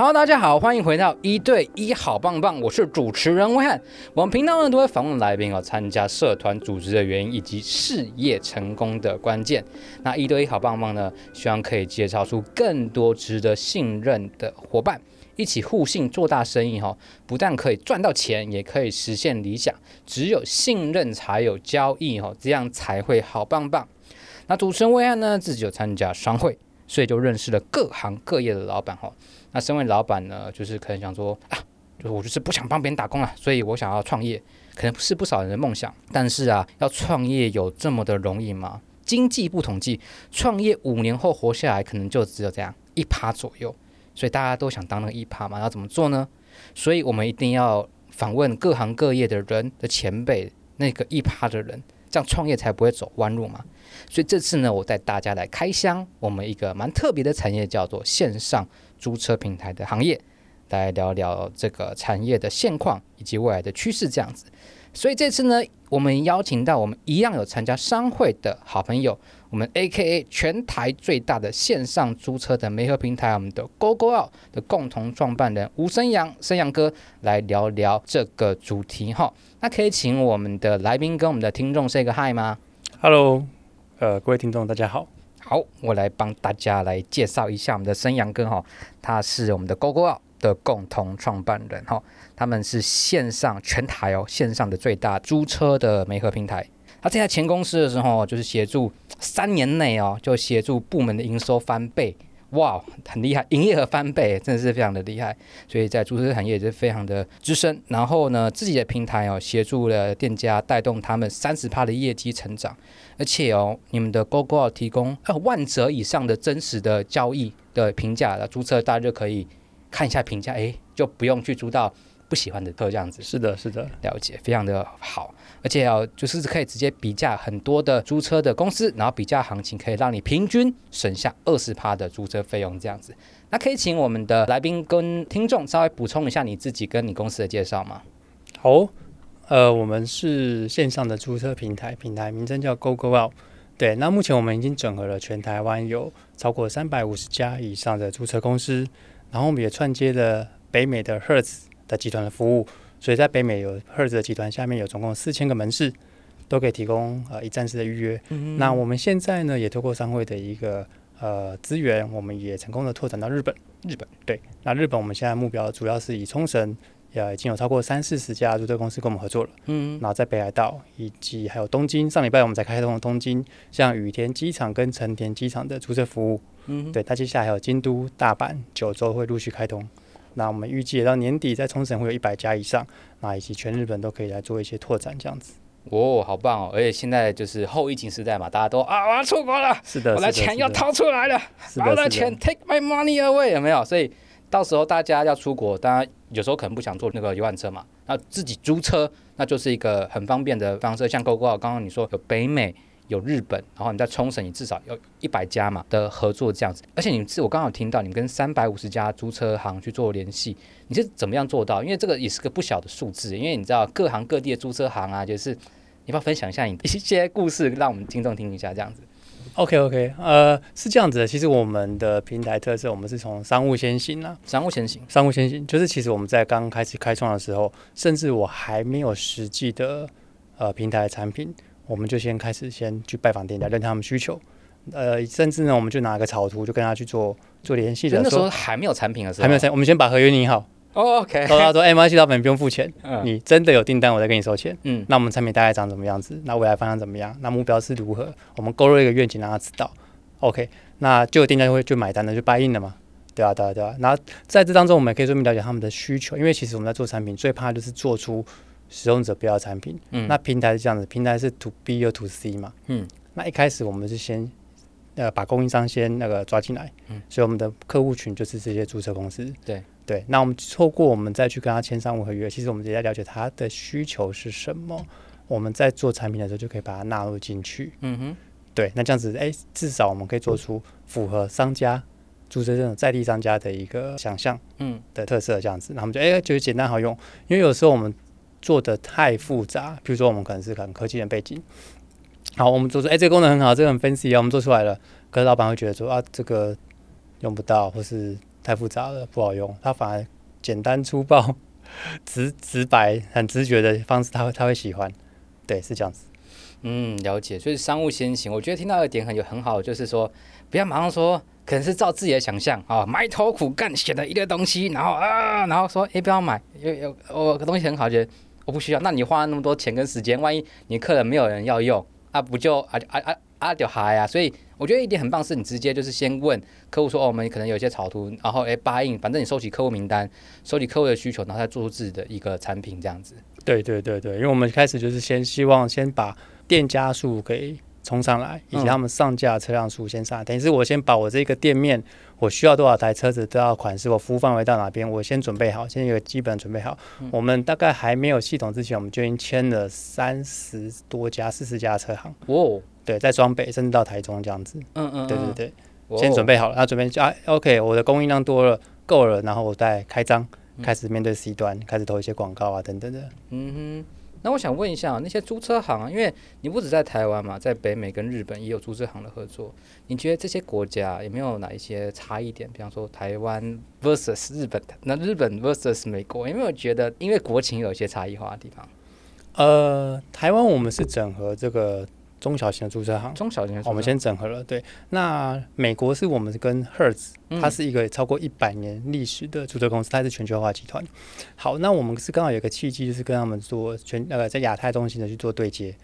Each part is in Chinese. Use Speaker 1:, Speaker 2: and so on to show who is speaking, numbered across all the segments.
Speaker 1: Hello，大家好，欢迎回到一对一好棒棒，我是主持人威汉。我们频道呢都会访问来宾哦，参加社团组织的原因以及事业成功的关键。那一对一好棒棒呢，希望可以介绍出更多值得信任的伙伴，一起互信做大生意哈。不但可以赚到钱，也可以实现理想。只有信任才有交易哈，这样才会好棒棒。那主持人威汉呢，自己有参加商会，所以就认识了各行各业的老板哈。那身为老板呢，就是可能想说啊，就是我就是不想帮别人打工了，所以我想要创业，可能是不少人的梦想。但是啊，要创业有这么的容易吗？经济部统计，创业五年后活下来可能就只有这样一趴左右。所以大家都想当那个一趴嘛，要怎么做呢？所以我们一定要访问各行各业的人的前辈，那个一趴的人，这样创业才不会走弯路嘛。所以这次呢，我带大家来开箱我们一个蛮特别的产业，叫做线上租车平台的行业，来聊聊这个产业的现况以及未来的趋势这样子。所以这次呢，我们邀请到我们一样有参加商会的好朋友，我们 AKA 全台最大的线上租车的媒合平台，我们的 GoGoOut 的共同创办人吴生阳，生阳哥来聊聊这个主题哈。那可以请我们的来宾跟我们的听众 say 个 hi 吗
Speaker 2: ？Hello。呃，各位听众，大家好。
Speaker 1: 好，我来帮大家来介绍一下我们的生阳哥哈，他是我们的 GoGoOut 的共同创办人哈，他们是线上全台哦线上的最大租车的媒合平台。他在前公司的时候，就是协助三年内哦，就协助部门的营收翻倍。哇，很厉害，营业额翻倍，真的是非常的厉害。所以在租车产业也是非常的资深。然后呢，自己的平台哦，协助了店家带动他们三十趴的业绩成长。而且哦，你们的 GoGoOut 提供万折以上的真实的交易的评价，租车大家就可以看一下评价，哎，就不用去租到不喜欢的车这样子。
Speaker 2: 是的，是的，
Speaker 1: 了解，非常的好。而且哦，就是可以直接比价很多的租车的公司，然后比价行情可以让你平均省下二十趴的租车费用这样子。那可以请我们的来宾跟听众稍微补充一下你自己跟你公司的介绍吗？
Speaker 2: 好，呃，我们是线上的租车平台，平台名称叫 GoGoOut。对，那目前我们已经整合了全台湾有超过三百五十家以上的租车公司，然后我们也串接了北美的 Hertz 的集团的服务。所以在北美有 Hertz 的集团下面有总共四千个门市，都可以提供呃一站式的预约。那我们现在呢也透过商会的一个呃资源，我们也成功的拓展到日本。日本对，那日本我们现在目标主要是以冲绳，也已经有超过三四十家租车公司跟我们合作了。嗯，嗯，然后在北海道以及还有东京，上礼拜我们才开通了东京，像羽田机场跟成田机场的租车服务。嗯，嗯，对，它接下来还有京都、大阪、九州会陆续开通。那我们预计到年底在冲绳会有一百家以上，那以及全日本都可以来做一些拓展，这样子。
Speaker 1: 哦，好棒哦！而且现在就是后疫情时代嘛，大家都啊，我要出国了，
Speaker 2: 是的，
Speaker 1: 我的钱要掏出来了，把我的钱 take my money away，有没有？所以到时候大家要出国，当然有时候可能不想坐那个游览车嘛，那自己租车，那就是一个很方便的方式。像 GoGoOut，刚刚你说有北美。有日本，然后你在冲绳，你至少有一百家嘛的合作这样子，而且你是我刚好听到你们跟三百五十家租车行去做联系，你是怎么样做到？因为这个也是个不小的数字，因为你知道各行各地的租车行啊，就是你要分享一下你一些故事，让我们听众听一下这样子
Speaker 2: ？OK OK，呃，是这样子的，其实我们的平台特色，我们是从商务先行啊，
Speaker 1: 商务先行，
Speaker 2: 商务先行，就是其实我们在刚开始开创的时候，甚至我还没有实际的呃平台产品。我们就先开始先去拜访店家，认他们需求，呃，甚至呢，我们就拿个草图，就跟他去做做联系的。
Speaker 1: 那时候还没有产品的时候，
Speaker 2: 还没有产，我们先把合约拟好。
Speaker 1: Oh, OK。
Speaker 2: 然后他说：“哎，没关系，老板不用付钱，嗯、你真的有订单，我再给你收钱。”嗯。那我们产品大概长怎么样子？那未来方向怎么样？那目标是如何？我们勾勒一个愿景，让他知道。OK。那就有店家就会就买单了，就 buy in 了嘛？对啊，对啊，对啊。然后在这当中，我们也可以顺便了解他们的需求，因为其实我们在做产品，最怕就是做出。使用者不要产品，嗯，那平台是这样子，平台是 to B 又 to C 嘛，嗯，那一开始我们是先呃把供应商先那个抓进来，嗯，所以我们的客户群就是这些注册公司，
Speaker 1: 对。
Speaker 2: 对，那我们透过我们再去跟他签商务合约，其实我们直接了解他的需求是什么，我们在做产品的时候就可以把它纳入进去，嗯哼，对，那这样子哎、欸，至少我们可以做出符合商家注册这种在地商家的一个想象，嗯。的特色这样子，那我们就哎觉得简单好用，因为有时候我们。做的太复杂，比如说我们可能是可能科技的背景，好，我们做出哎、这个功能很好，这个很 fancy 啊，我们做出来了，可是老板会觉得说啊，这个用不到，或是太复杂了，不好用。他反而简单粗暴、直直白、很直觉的方式，他会他会喜欢。对，是这样子。
Speaker 1: 嗯，了解。所以商务先行，我觉得听到一点很有很好，就是说不要马上说，可能是照自己的想象啊，埋头苦干写的一个东西，然后啊，然后说哎、不要买，有有我东西很好，觉得我不需要。那你花那么多钱跟时间，万一你客人没有人要用啊，不就啊啊啊啊就嗨啊！所以我觉得一点很棒，是你直接就是先问客户说，哦，我们可能有一些草图，然后哎答应，反正你收集客户名单，收集客户的需求，然后再做出自己的一个产品这样子。
Speaker 2: 对对对对，因为我们开始就是先希望先把店家数给冲上来，以及他们上架车辆数先上来。嗯、等于是我先把我这个店面我需要多少台车子，多少款式，我服务范围到哪边，我先准备好，先有个基本准备好。嗯、我们大概还没有系统之前，我们就已经签了三十多家、四十家车行。哦，对，在装备甚至到台中这样子。嗯，嗯嗯，对对对，哦、先准备好了，然后准备啊，OK，我的供应量多了，够了，然后我再开张。开始面对 C 端，开始投一些广告啊，等等的。嗯
Speaker 1: 哼，那我想问一下，那些租车行，因为你不止在台湾嘛，在北美跟日本也有租车行的合作。你觉得这些国家有没有哪一些差异点？比方说台湾 versus 日本，那日本 versus 美国，有没有觉得因为国情有些差异化的地方？
Speaker 2: 呃，台湾我们是整合这个。中小型的租车行，
Speaker 1: 中小型
Speaker 2: 我们先整合了。对，那美国是我们跟 Hertz，它是一个超过一百年历史的租车公司，它是全球化集团。好，那我们是刚好有个契机，就是跟他们做全呃在亚太中心的去做对接。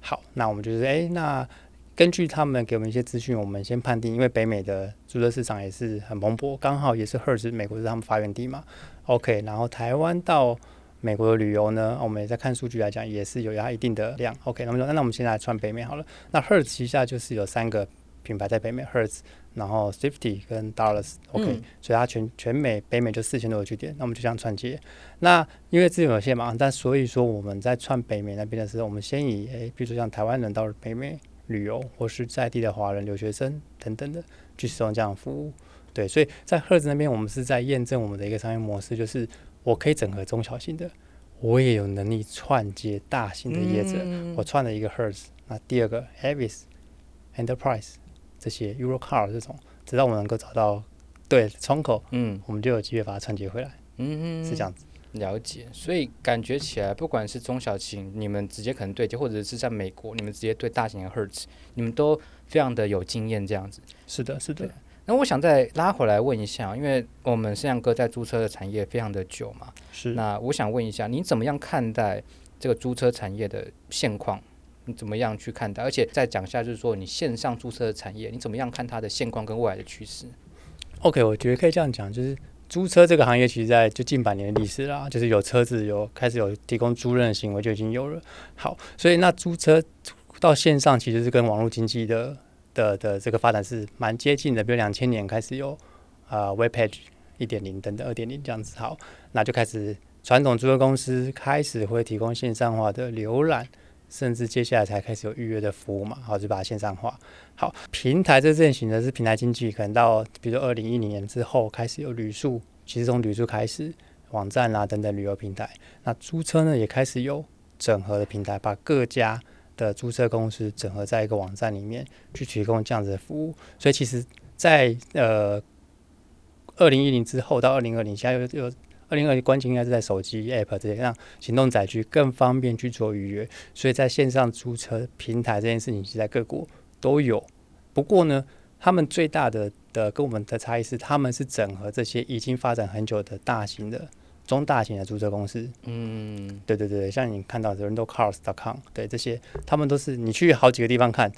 Speaker 2: 好，那我们就是哎，那根据他们给我们一些资讯，我们先判定，因为北美的租车市场也是很蓬勃，刚好也是 Hertz 美国是他们发源地嘛。OK，然后台湾到。美国的旅游呢，我们也在看数据来讲，也是有它一定的量。OK，那么说，那我们现在来串北美好了。那 Hertz 旗下就是有三个品牌在北美，Hertz，然后 Safety 跟 Dallas。OK，、嗯、所以它全全美北美就四千多个据点。那我们就这样串接。那因为资源有限嘛，但所以说我们在串北美那边的时候，我们先以诶，比如说像台湾人到北美旅游，或是在地的华人留学生等等的去使用这样的服务。对，所以在 Hertz 那边，我们是在验证我们的一个商业模式，就是。我可以整合中小型的，我也有能力串接大型的业者。嗯、我串了一个 Hertz，那第二个 Avis、Enterprise 这些 Europcar 这种，直到我们能够找到对窗口，嗯，我们就有机会把它串接回来。嗯，是这样子。
Speaker 1: 了解，所以感觉起来，不管是中小型，你们直接可能对接，或者是在美国，你们直接对大型的 Hertz，你们都非常的有经验，这样子。
Speaker 2: 是的，是的。
Speaker 1: 那我想再拉回来问一下，因为我们盛阳哥在租车的产业非常的久嘛，
Speaker 2: 是。
Speaker 1: 那我想问一下，你怎么样看待这个租车产业的现况？你怎么样去看待？而且再讲一下，就是说你线上租车的产业，你怎么样看它的现况跟未来的趋势
Speaker 2: ？OK，我觉得可以这样讲，就是租车这个行业，其实在就近百年的历史啦，就是有车子有开始有提供租赁的行为就已经有了。好，所以那租车到线上其实是跟网络经济的。的的这个发展是蛮接近的，比如两千年开始有啊、Web Page 一点零等等二点零这样子，好，那就开始传统租车公司开始会提供线上化的浏览，甚至接下来才开始有预约的服务嘛，好，就把它线上化。好，平台这阵型的是平台经济，可能到比如说二零一零年之后开始有旅宿，其实从旅宿开始，网站啊等等旅游平台，那租车呢也开始有整合的平台，把各家。的租车公司整合在一个网站里面去提供这样子的服务，所以其实在，呃二零一零之后到二零二零，现在又有二零二零关键应该是在手机 App 这些让行动载具更方便去做预约，所以在线上租车平台这件事情，其实在各国都有。不过呢，他们最大的的跟我们的差异是，他们是整合这些已经发展很久的大型的。中大型的租车公司，嗯，对对对，像你看到的 RentalCars.com，对这些，他们都是你去好几个地方看，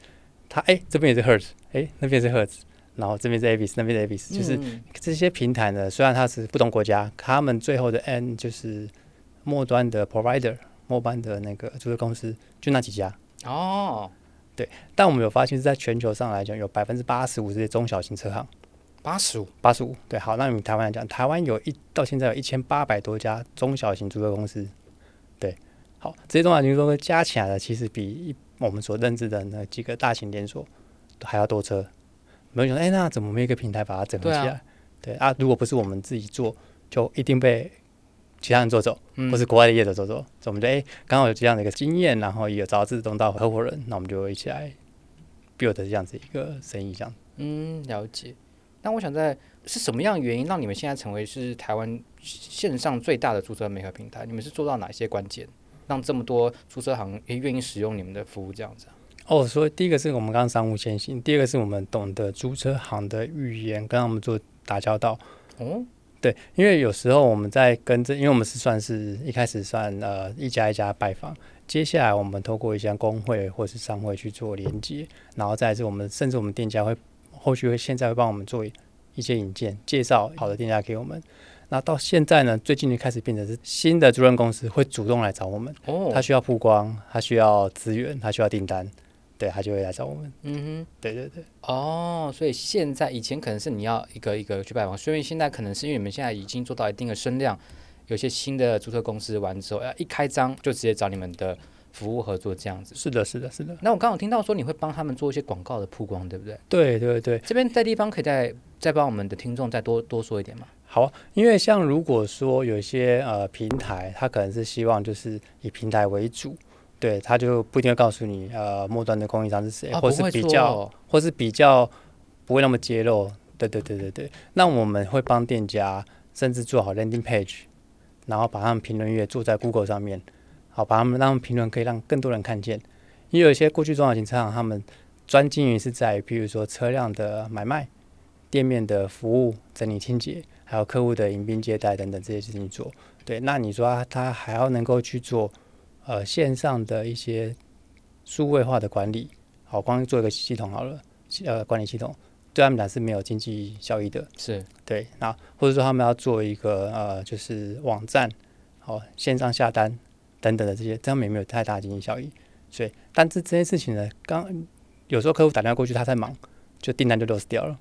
Speaker 2: 他哎这边也是 Hertz，哎那边是 Hertz，然后这边是 Avis，那边是 Avis，就是这些平台呢，虽然它是不同国家，他们最后的 N 就是末端的 Provider，末端的那个租车公司就那几家。哦，对，但我们有发现是在全球上来讲，有百分之八十五这些中小型车行。
Speaker 1: 八十五，
Speaker 2: 八十五，对，好，那你台湾来讲，台湾有一到现在有一千八百多家中小型租车公司，对，好，这些中小型租车加起来的，其实比我们所认知的那几个大型连锁还要多车。没有想到，哎，那怎么没有一个平台把它整合起来？对啊，啊，如果不是我们自己做，就一定被其他人做走，嗯、或是国外的业者做走。所以我们就哎，刚好有这样的一个经验，然后也有找志同道合伙人，那我们就一起来 build 这样子一个生意，这样。
Speaker 1: 嗯，了解。那我想在是什么样的原因让你们现在成为是台湾线上最大的租车媒合平台？你们是做到哪些关键，让这么多租车行也愿意使用你们的服务这样子？
Speaker 2: 哦，所以第一个是我们刚刚商务先行，第二个是我们懂得租车行的语言，跟他们做打交道。哦，对，因为有时候我们在跟这，因为我们是算是一开始算呃一家一家拜访，接下来我们透过一些工会或是商会去做连接，然后再是我们甚至我们店家会后续会现在会帮我们做一些引荐，介绍好的店家给我们。那到现在呢，最近就开始变成是新的租赁公司会主动来找我们，哦，他需要曝光，他需要资源，他需要订单。对，他就会来找我们。嗯哼，对对对。
Speaker 1: 哦，所以现在以前可能是你要一个一个去拜访，所以现在可能是因为你们现在已经做到一定的声量，有些新的租车公司完之后，要一开张就直接找你们的服务合作这样子。
Speaker 2: 是的，是的，是的。
Speaker 1: 那我刚好听到说你会帮他们做一些广告的曝光，对不对？
Speaker 2: 对对对。
Speaker 1: 这边在地方可以再再帮我们的听众再多多说一点吗？
Speaker 2: 好，因为像如果说有一些呃平台，它可能是希望就是以平台为主。对，他就不一定会告诉你，呃，末端的供应商是谁，啊、或是比较，或是比较不会那么揭露。对对对对对。那我们会帮店家，甚至做好 landing page，然后把他们评论页做在 Google 上面，好，把他们让评论可以让更多人看见。因为有一些过去中小型车行，他们专经营是在于，譬如说车辆的买卖、店面的服务、整理清洁，还有客户的迎宾接待等等这些事情做。对，那你说他，他还要能够去做。呃，线上的一些数位化的管理，好，光做一个系统好了，呃，管理系统对他们俩是没有经济效益的，
Speaker 1: 是对。
Speaker 2: 那或者说他们要做一个呃，就是网站，好，线上下单等等的这些，这样也没有太大经济效益。所以，但是这件事情呢，刚有时候客户打电话过去，他在忙，就订单就 lost 掉了。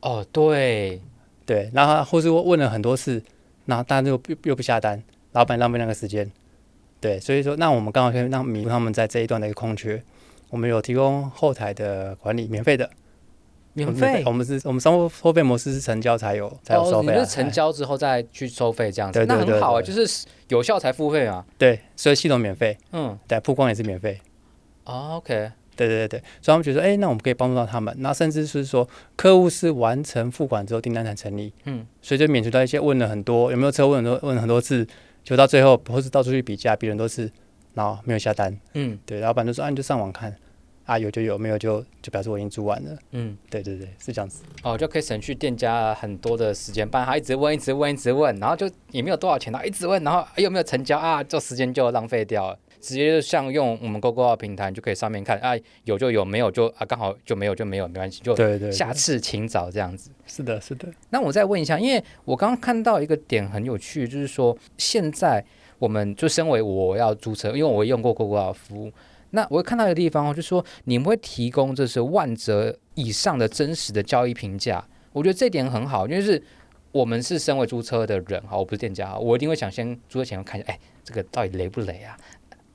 Speaker 1: 哦，对
Speaker 2: 对，然后或者我问了很多次，然后大家又又不下单，老板浪费那个时间。对，所以说，那我们刚好可以让弥补他们在这一段的一个空缺。我们有提供后台的管理，免费的，
Speaker 1: 免费。
Speaker 2: 我们是，我们商务收费模式是成交才有才有收费，啊，哦，你是
Speaker 1: 成交之后再去收费这样子，
Speaker 2: 对对对对，
Speaker 1: 那很好啊，就是有效才付费啊。
Speaker 2: 对，所以系统免费，嗯，对，曝光也是免费。
Speaker 1: 哦，OK，
Speaker 2: 对对对对，所以他们觉得，哎，那我们可以帮助到他们。那甚至是说，客户是完成付款之后订单才成立，嗯，所以就免除掉一些问了很多有没有车，问很多问了很多次。就到最后，或是到处去比价，别人都是，然后没有下单。嗯，对，老板就说：“啊，你就上网看，啊，有就有，没有就就表示我已经租完了。”嗯，对对对，是这样子。
Speaker 1: 哦，就可以省去店家很多的时间，不然他一直问，一直问，一直问，然后就也没有多少钱，他一直问，然后有没有成交啊？这时间就浪费掉了。直接就像用我们 GoGoVault 平台，就可以上面看啊，有就有，没有就啊，刚好就没有就没有，没关系，就下次请早这样子。
Speaker 2: 是的，是的。
Speaker 1: 那我再问一下，因为我刚刚看到一个点很有趣，就是说现在我们就身为我要租车，因为我用过 GoGoVault 服务，那我会看到一个地方，就是说你们会提供这是万折以上的真实的交易评价，我觉得这点很好，因为是我们是身为租车的人哈，我不是店家，我一定会想先租车前看一下，哎，这个到底雷不雷啊？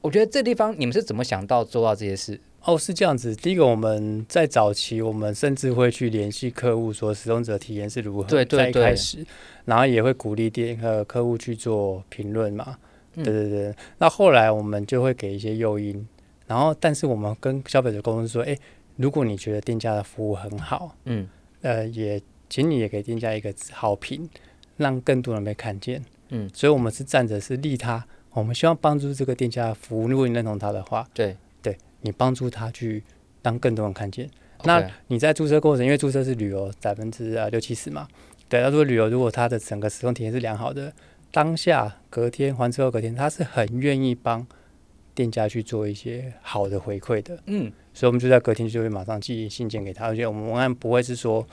Speaker 1: 我觉得这地方你们是怎么想到做到这些事？
Speaker 2: 哦，是这样子。第一个，我们在早期，我们甚至会去联系客户，说使用者体验是如何。
Speaker 1: 对对
Speaker 2: 对。开始，然后也会鼓励店呃客户去做评论嘛。对对对。嗯、那后来我们就会给一些诱因，然后但是我们跟消费者沟通说，哎，如果你觉得店家的服务很好，嗯，呃，也请你也给店家一个好评，让更多人被看见。嗯，所以我们是站着是利他。我们希望帮助这个店家的服务，如果你认同他的话，
Speaker 1: 对，
Speaker 2: 对你帮助他去让更多人看见。那你在租车过程，因为租车是旅游百分之啊六七十嘛，对，他说旅游如果他的整个使用体验是良好的，当下隔天还车后隔天，他是很愿意帮店家去做一些好的回馈的。嗯，所以我们就在隔天就会马上寄信件给他，而且我们文案不会是说，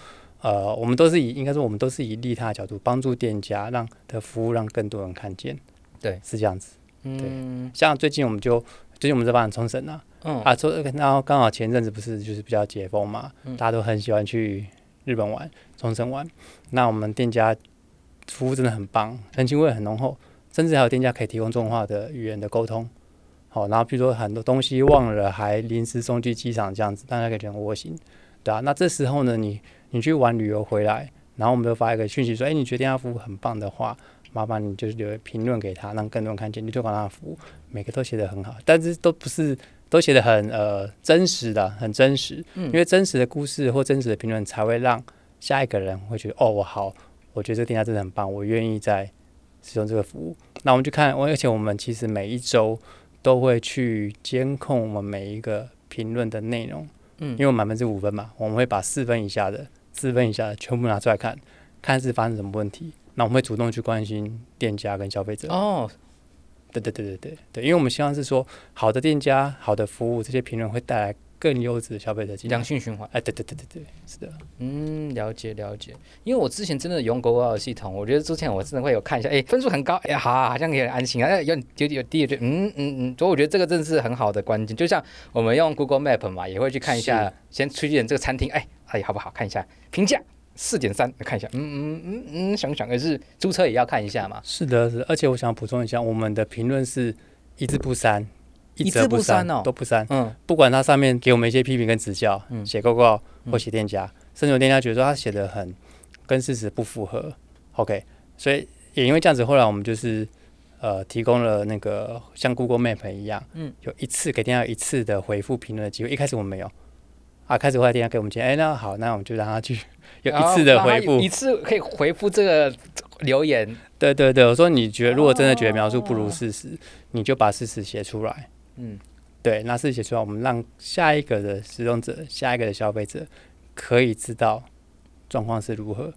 Speaker 2: 呃，我们都是以应该说我们都是以利他的角度帮助店家，让的服务让更多人看见。对，是这样子。对，嗯，像最近我们就最近我们在办冲绳啊，嗯啊，说然后刚好前阵子不是就是比较解封嘛，嗯，大家都很喜欢去日本玩，冲绳玩。那我们店家服务真的很棒，人情味很浓厚，甚至还有店家可以提供中文化的语言的沟通。好，然后比如说很多东西忘了，还临时送去机场这样子，大家可以觉得很窝心，对啊。那这时候呢，你你去玩旅游回来，然后我们就发一个讯息说，哎，你觉得店家服务很棒的话。麻烦你就是留评论给他，让更多人看见你推广他的服务，每个都写得很好，但是都不是都写的很呃真实的，很真实，嗯，因为真实的故事或真实的评论才会让下一个人会觉得哦，我好，我觉得这个店家真的很棒，我愿意再使用这个服务。那我们就看，而且我们其实每一周都会去监控我们每一个评论的内容，嗯，因为我们满分是五分嘛，我们会把四分以下的、四分以下的全部拿出来看，看是发生什么问题。那我们会主动去关心店家跟消费者。哦，对对对对对对，因为我们希望是说，好的店家、好的服务，这些评论会带来。更优质的消费者，良
Speaker 1: 性循环。
Speaker 2: 哎，对对对对对，是的。
Speaker 1: 嗯，了解了解。因为我之前真的用的系统，我觉得之前我真的会有看一下，哎，分数很高，哎，好，好像有点安心啊，哎，有有有低，就嗯嗯嗯。所以我觉得这个真的是很好的关键。就像我们用 Google Map 嘛，也会去看一下，先推荐这个餐厅，哎，哎，好不好？看一下评价四点三，看一下，嗯嗯嗯嗯，想想，可是租车也要看一下嘛。
Speaker 2: 是的，是。而且我想补充一下，我们的评论是一字不删。
Speaker 1: 一字不删哦，
Speaker 2: 都不删。嗯，不管他上面给我们一些批评跟指教，嗯，写 GoGoVault 或写店家，甚至有店家觉得说他写的很跟事实不符合，OK，所以也因为这样子，后来我们就是呃提供了那个像 Google Map 一样，嗯，有一次给店家一次的回复评论的机会。一开始我们没有，啊，开始后来店家给我们建议，哎，那好，那我们就让他去有一次的回复，
Speaker 1: 一次可以回复这个留言。
Speaker 2: 对对对，我说你觉得如果真的觉得描述不如事实，你就把事实写出来。嗯，对，那是写出来，我们让下一个的使用者、下一个的消费者可以知道状况是如何。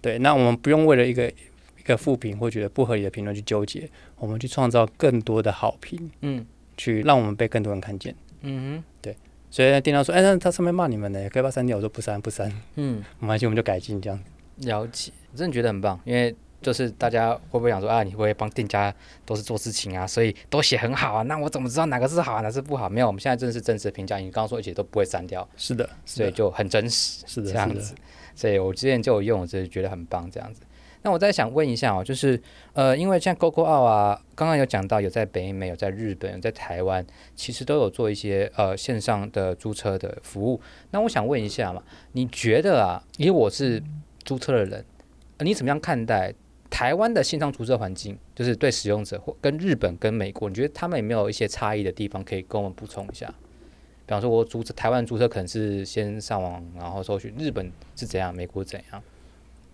Speaker 2: 对，那我们不用为了一个一个负评或觉得不合理的评论去纠结，我们去创造更多的好评，嗯，去让我们被更多人看见。嗯哼，对，所以店家说，哎，那他上面骂你们呢，可以把它删掉？我说不删不删。嗯，没关系，我们就改进这样。
Speaker 1: 了解，我真的觉得很棒，因为。就是大家会不会想说啊，你会不会帮店家都是做事情啊，所以都写很好啊？那我怎么知道哪个是好，哪个是不好？没有，我们现在真的是真实的评价，你刚刚说一切都不会删掉。
Speaker 2: 是的，
Speaker 1: 所以就很真实，
Speaker 2: 是的，
Speaker 1: 这样子。所以我之前就有用，我真的觉得很棒，这样子。那我再想问一下哦，就是呃，因为像 GoGoVault 啊，刚刚有讲到有在北美、有在日本、有在台湾，其实都有做一些呃线上的租车的服务。那我想问一下嘛，你觉得啊，因为我是租车的人，你怎么样看待？台湾的线上租车环境，就是对使用者或跟日本跟美国，你觉得他们有没有一些差异的地方可以跟我们补充一下？比方说，我租车台湾租车可能是先上网，然后搜寻，日本是怎样，美国怎样？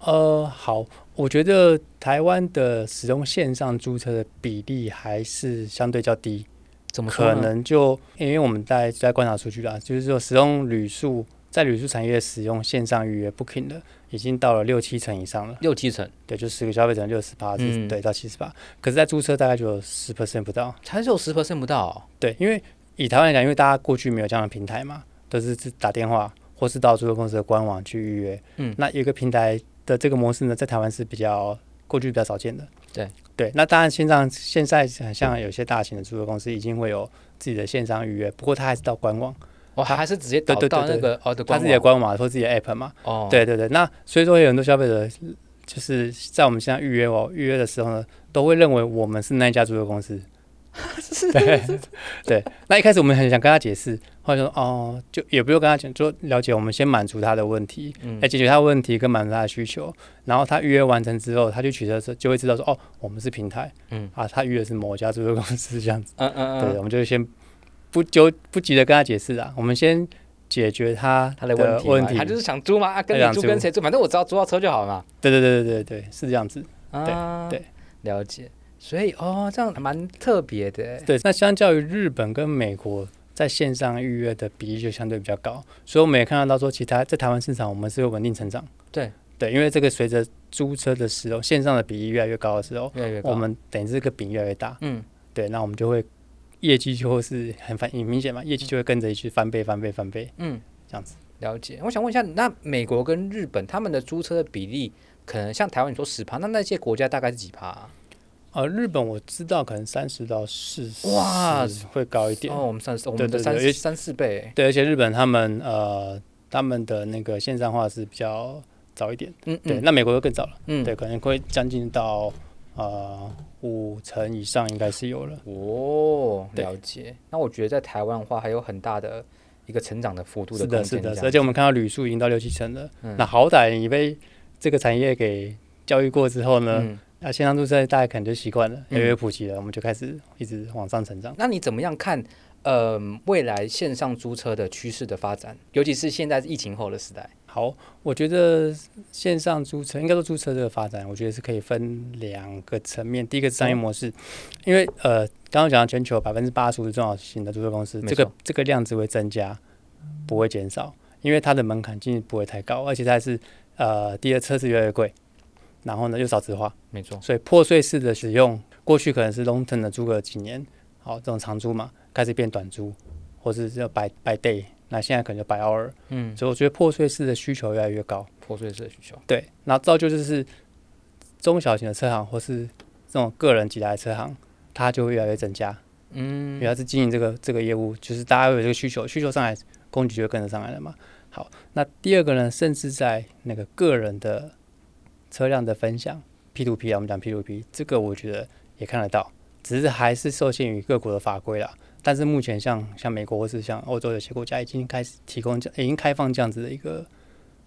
Speaker 2: 呃，好，我觉得台湾的使用线上租车的比例还是相对较低。
Speaker 1: 怎么？
Speaker 2: 可能就因为我们在在观察数据啦，就是说使用旅宿。在旅宿产业使用线上预约 Booking 的，已经到了六七成以上了。
Speaker 1: 六七成，
Speaker 2: 对，就十个消费者六十八，嗯，对，到七十八。可是，在租车大概就有十 percent 不到，
Speaker 1: 才只有十 percent 不到，哦。
Speaker 2: 对，因为以台湾来讲，因为大家过去没有这样的平台嘛，都是打电话或是到租车公司的官网去预约。嗯，那有一个平台的这个模式呢，在台湾是比较过去比较少见的。
Speaker 1: 对
Speaker 2: 对，那当然线上现在像有些大型的租车公司已经会有自己的线上预约，不过它还是到官网。
Speaker 1: 我、哦、还还是直接导到那个哦的
Speaker 2: 他自己的官网或自己的 app 嘛。哦，对对对。那所以说有很多消费者就是在我们现在预约哦预约的时候呢，都会认为我们是那一家租车公司。对对。那一开始我们很想跟他解释，后来说哦，就也不用跟他讲，就了解我们先满足他的问题，来、嗯、解决他的问题跟满足他的需求。然后他预约完成之后，他就取车时就会知道说哦，我们是平台。嗯。啊，他预约的是某家租车公司这样子。嗯嗯嗯。对，我们就先。不就不急着跟他解释啊，我们先解决他
Speaker 1: 他的问题。问题他就是想租吗？啊，跟你租跟谁租？反正我只要租到车就好了嘛。
Speaker 2: 对对对对对对，是这样子。啊，对，对
Speaker 1: 了解。所以哦，这样蛮特别的。
Speaker 2: 对，那相较于日本跟美国，在线上预约的比例就相对比较高。所以我们也看得到说，其他在台湾市场，我们是有稳定成长。
Speaker 1: 对
Speaker 2: 对，因为这个随着租车的时候，线上的比例越来越高的时候，越来越高，我们等于这个饼越来越大。嗯，对，那我们就会。业绩就会是很反，很明显嘛，业绩就会跟着一起翻倍、翻倍、翻倍。嗯，这样子。
Speaker 1: 了解。我想问一下，那美国跟日本他们的租车的比例，可能像台湾你说十趴，那那些国家大概是几趴？啊，
Speaker 2: 呃，日本我知道可能三十到四十，哇，会高一点。
Speaker 1: 哦，我们三十，我们的三三四倍。
Speaker 2: 对，而且日本他们呃，他们的那个线上化是比较早一点。嗯，对，那美国就更早了。嗯，对，可能会将近到。呃，五成以上应该是有了
Speaker 1: 哦，了解。那我觉得在台湾的话，还有很大的一个成长的幅度的空间。
Speaker 2: 是的，是的。而且我们看到旅宿已经到六七成了。嗯、那好歹你被这个产业给教育过之后呢，嗯、那线上租车大家可能就习惯了，越来越普及了，我们就开始一直往上成长。
Speaker 1: 那你怎么样看？呃，未来线上租车的趋势的发展，尤其是现在是疫情后的时代。
Speaker 2: 好，我觉得线上租车应该说租车这个发展，我觉得是可以分两个层面。第一个是商业模式，嗯、因为呃，刚刚讲到全球百分之八十五是中小型的租车公司，这个这个量只会增加，不会减少，因为它的门槛其实不会太高，而且它是呃，第二车子越来越贵，然后呢又少子化，
Speaker 1: 没错，
Speaker 2: 所以破碎式的使用，过去可能是 long term 的租个几年，好，这种长租嘛，开始变短租。或者是要 by by day，那现在可能就 by hour，嗯，所以我觉得破碎式的需求越来越高，
Speaker 1: 破碎式的需求，
Speaker 2: 对，那造就就是中小型的车行或是这种个人几台车行，它就会越来越增加，嗯，因为它是经营这个这个业务，就是大家有这个需求，需求上来，供给就会跟着上来了嘛。好，那第二个呢，甚至在那个个人的车辆的分享，P to P 啊，我们讲 P to P，这个我觉得也看得到，只是还是受限于各国的法规啦。但是目前像像美国或是像欧洲有些国家已经开始提供这已经开放这样子的一个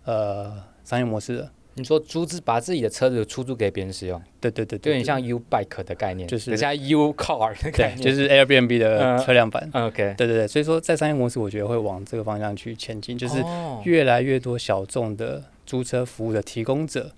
Speaker 2: 呃商业模式了。
Speaker 1: 你说租自把自己的车子出租给别人使用？
Speaker 2: 对对对，
Speaker 1: 有点像 U bike 的概念，
Speaker 2: 就是
Speaker 1: 人家 U car 的概念，
Speaker 2: 对，就是 Airbnb 的车辆版。
Speaker 1: Uh, OK，
Speaker 2: 对对对，所以说在商业模式，我觉得会往这个方向去前进，就是越来越多小众的租车服务的提供者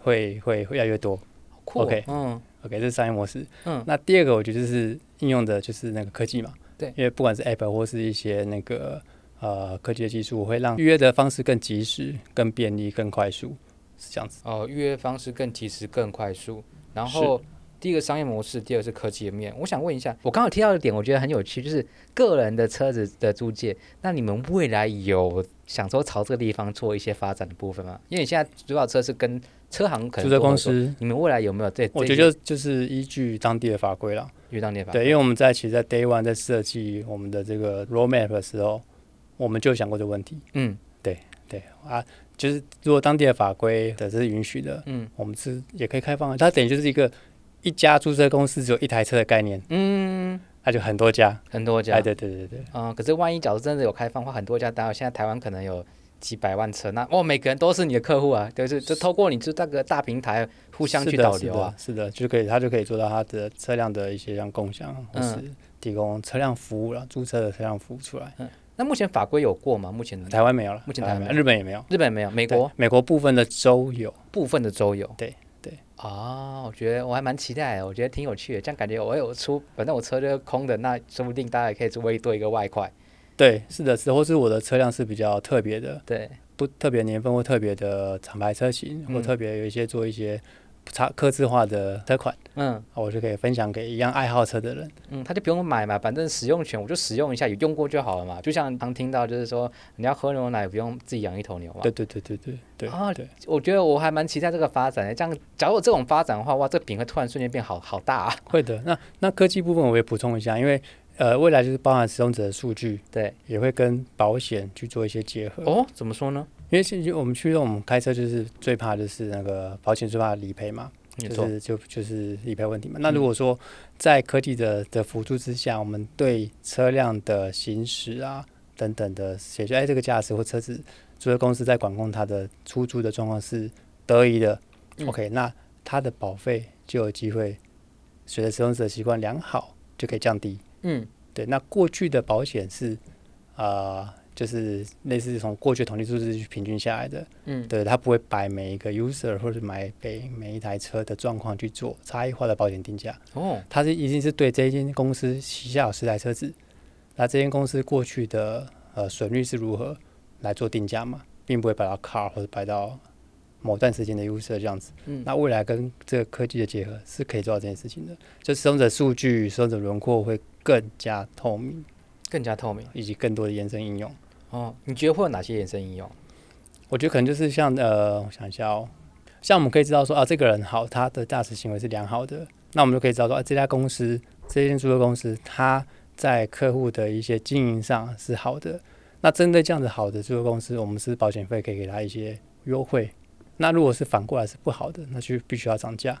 Speaker 2: 会会会越来越多。
Speaker 1: 酷
Speaker 2: OK，
Speaker 1: 嗯。
Speaker 2: OK，这是商业模式。嗯，那第二个我觉得就是应用的就是那个科技嘛。
Speaker 1: 对，
Speaker 2: 因为不管是 App 或是一些那个呃科技的技术，会让预约的方式更及时、更便利、更快速，是这样子。
Speaker 1: 哦，预约方式更及时、更快速。然后第一个商业模式，第二个是科技的面。我想问一下，我刚好提到的点，我觉得很有趣，就是个人的车子的租借。那你们未来有想说朝这个地方做一些发展的部分吗？因为你现在主要车是跟车行可能，租车
Speaker 2: 公司，
Speaker 1: 你们未来有没有这？
Speaker 2: 我觉得就就是依据当地的法规了，
Speaker 1: 依据当地的法规。
Speaker 2: 对，因为我们在其实，在 Day One 在设计我们的这个 Roadmap 的时候，我们就想过这个问题。嗯，对对啊，就是如果当地的法规的这是允许的，嗯，我们是也可以开放。它等于就是一个一家租车公司只有一台车的概念。嗯，那就很多家，
Speaker 1: 很多家。
Speaker 2: 哎，对对对对。
Speaker 1: 啊、嗯，可是万一假如真的有开放的话，很多家，当然现在台湾可能有。几百万车，那哦，每个人都是你的客户啊，就是就透过你这个大平台互相去导流啊，
Speaker 2: 是的，是的，是的，就可以，他就可以做到他的车辆的一些像共享，或是提供车辆服务了，租车的车辆服务出来。
Speaker 1: 嗯，那目前法规有过吗？目前
Speaker 2: 台湾没有了，
Speaker 1: 目前台湾没有，
Speaker 2: 日本也没有，
Speaker 1: 日本没有，美国
Speaker 2: 美国部分的州有，
Speaker 1: 部分的州有，
Speaker 2: 对对。
Speaker 1: 哦，我觉得我还蛮期待的，我觉得挺有趣的，这样感觉我有出，反正我车就是空的，那说不定大家也可以做一多一个外快。
Speaker 2: 对，是的，是，或是我的车辆是比较特别的，
Speaker 1: 对。
Speaker 2: 不特别年份或特别的厂牌车型，或特别有一些做一些差客制化的车款，嗯，我就可以分享给一样爱好车的人，
Speaker 1: 嗯，他就不用买嘛，反正使用权我就使用一下，有用过就好了嘛。就像常听到就是说，你要喝牛奶不用自己养一头牛嘛。
Speaker 2: 对对对对对对。
Speaker 1: 啊，对，我觉得我还蛮期待这个发展的。这样，假如有这种发展的话，哇，这个饼会突然瞬间变好好大啊。
Speaker 2: 会的。那那科技部分我也补充一下，因为。呃，未来就是包含使用者的数据，
Speaker 1: 对，
Speaker 2: 也会跟保险去做一些结合。
Speaker 1: 哦，怎么说呢？
Speaker 2: 因为现在我们去我们开车就是最怕就是那个保险最怕理赔嘛，就是就就是理赔问题嘛。那如果说在科技的的辅助之下，我们对车辆的行驶啊等等的解决，哎，这个驾驶或车子租车公司在管控它的出租的状况是得宜的，嗯，OK，那它的保费就有机会随着使用者习惯良好就可以降低。嗯，对，那过去的保险是，啊、呃，就是类似从过去统计数字去平均下来的，嗯，对，它不会摆每一个 user 或者买每每一台车的状况去做差异化的保险定价，哦，它是一定是对这一间公司旗下有十台车子，那这间公司过去的呃损率是如何来做定价嘛，并不会摆到 car 或者摆到。某段时间的 user 这样子，嗯，那未来跟这个科技的结合是可以做到这件事情的，就使用者数据、使用者轮廓会更加透明，
Speaker 1: 更加透明，
Speaker 2: 以及更多的延伸应用。
Speaker 1: 哦，你觉得会有哪些延伸应用？
Speaker 2: 我觉得可能就是像呃，我想一下哦，像我们可以知道说啊，这个人好，他的驾驶行为是良好的，那我们就可以知道说啊，这家公司这间租车公司，他在客户的一些经营上是好的。那针对这样子好的租车公司，我们是保险费可以给他一些优惠。那如果是反过来是不好的，那就必须要涨价。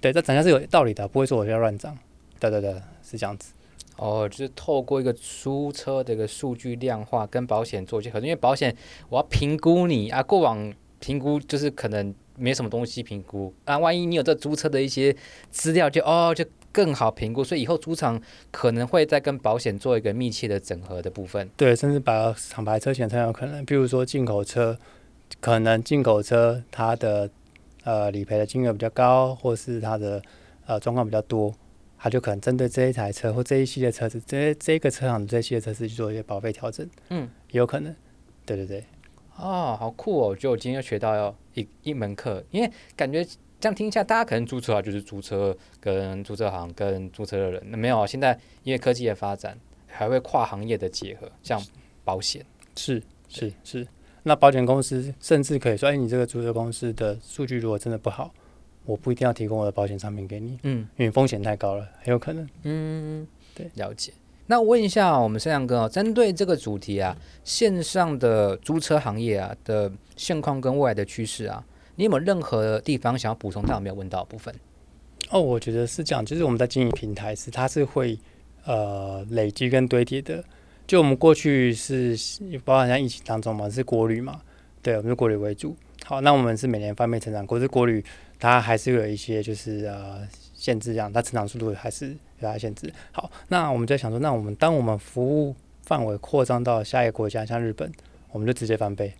Speaker 2: 对，这涨价是有道理的，不会说我要乱涨。对对对，是这样子。
Speaker 1: 哦，就是透过一个租车的一个数据量化跟保险做结合，因为保险我要评估你啊，过往评估就是可能没什么东西评估啊，万一你有这租车的一些资料就，哦就更好评估，所以以后租厂可能会再跟保险做一个密切的整合的部分。
Speaker 2: 对，甚至把厂牌车险才有可能，比如说进口车，可能进口车它的呃理赔的金额比较高，或是它的呃状况比较多，它就可能针对这一台车或这一系列车子，这这个车厂的这一系列车子去做一些保费调整。嗯，也有可能。对对对。
Speaker 1: 哦，好酷哦！我觉得我今天又学到要一一门课，因为感觉这样听一下，大家可能租车啊，就是租车跟租车行跟租车的人，那没有啊。现在因为科技的发展，还会跨行业的结合，像保险，
Speaker 2: 是是是。那保险公司甚至可以说，哎，你这个租车公司的数据如果真的不好，我不一定要提供我的保险产品给你，嗯，因为风险太高了，很有可能。嗯，对，
Speaker 1: 了解。那我问一下，我们盛阳哥哦，针对这个主题啊，线上的租车行业啊的现况跟未来的趋势啊，你有没有任何地方想要补充？但我没有问到的部分。
Speaker 2: 哦，我觉得是这样，就是我们在经营平台时，它是会呃累积跟堆叠的。就我们过去是包含在疫情当中嘛，是国旅嘛，对，我们是国旅为主。好，那我们是每年翻倍成长，可是国旅它还是有一些就是呃。限制这样，它成长速度还是有它限制。好，那我们在想说，那我们当我们服务范围扩张到下一个国家，像日本，我们就直接翻倍，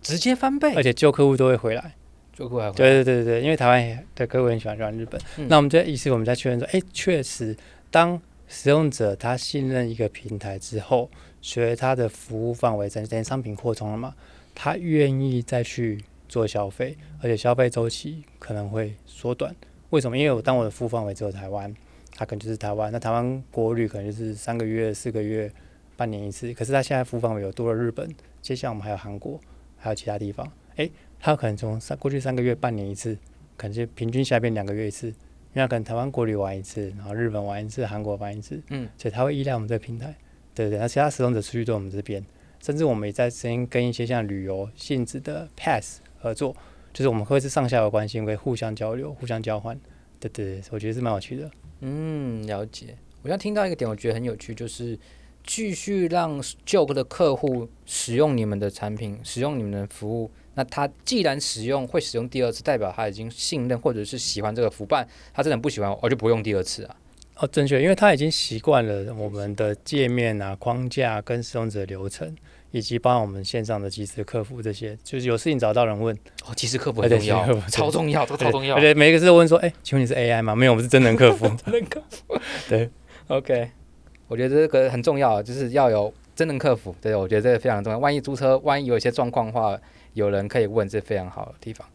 Speaker 1: 直接翻倍，
Speaker 2: 而且旧客户都会回来，
Speaker 1: 旧客户还回来。
Speaker 2: 对对对对，因为台湾的客户很喜欢去日本。嗯、那我们这意思，我们在确认说，哎，确实，当使用者他信任一个平台之后，随着他的服务范围在等商品扩充了嘛，他愿意再去做消费，而且消费周期可能会缩短。为什么？因为我当我的服务范围只有台湾，它可能就是台湾。那台湾国旅可能就是三个月、四个月、半年一次。可是它现在服务范围有多了日本，接下来我们还有韩国，还有其他地方。诶，它可能从三过去三个月、半年一次，可能就平均下变两个月一次。因为可能台湾国旅玩一次，然后日本玩一次，韩国玩一次。嗯，所以它会依赖我们这个平台，对对。那其他使用者出去到我们这边，甚至我们也在先跟一些像旅游性质的 Pass 合作。就是我们会是上下游关系，会互相交流、互相交换，对对对，我觉得是蛮有趣的。
Speaker 1: 嗯，了解。我刚听到一个点，我觉得很有趣，就是继续让旧的客户使用你们的产品，使用你们的服务。那他既然使用，会使用第二次，代表他已经信任或者是喜欢这个服办。他真的不喜欢，我就不用第二次啊。
Speaker 2: 哦，正确，因为他已经习惯了我们的界面啊、框架跟使用者流程。以及帮我们线上的即时客服这些，就是有事情找到人问
Speaker 1: 哦，即时客服很重要，超重要，都超重要。
Speaker 2: 而且每一个字都问说，哎、欸，请问你是 AI 吗？没有，我们是真人客服。
Speaker 1: 真人客服，对，OK。我觉得这个很重要，就是要有真人客服。对，我觉得这个非常重要。万一租车，万一有一些状况的话，有人可以问，这非常好的地方。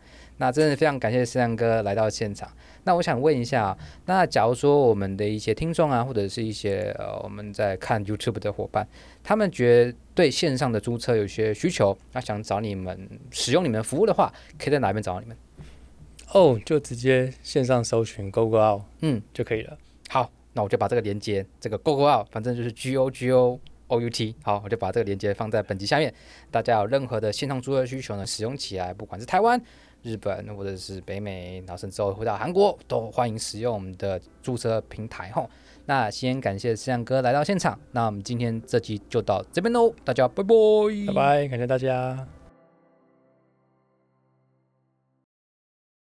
Speaker 1: 那真的非常感谢思阳哥来到现场。那我想问一下，那假如说我们的一些听众啊，或者是一些呃我们在看 YouTube 的伙伴，他们觉得对线上的租车有些需求，那想找你们使用你们的服务的话，可以在哪边找到你们？
Speaker 2: 哦，就直接线上搜寻 GoGoOut，嗯，就可以了。
Speaker 1: 好，那我就把这个连接，这个 GoGoOut，反正就是 G O G O O U T，好，我就把这个连接放在本集下面。大家有任何的线上租车需求呢，使用起来，不管是台湾。日本或者是北美，然后甚至回到韩国，都欢迎使用我们的注册平台吼。那先感谢盛阳哥来到现场，那我们今天这期就到这边喽，大家拜拜，
Speaker 2: 拜拜，感谢大家。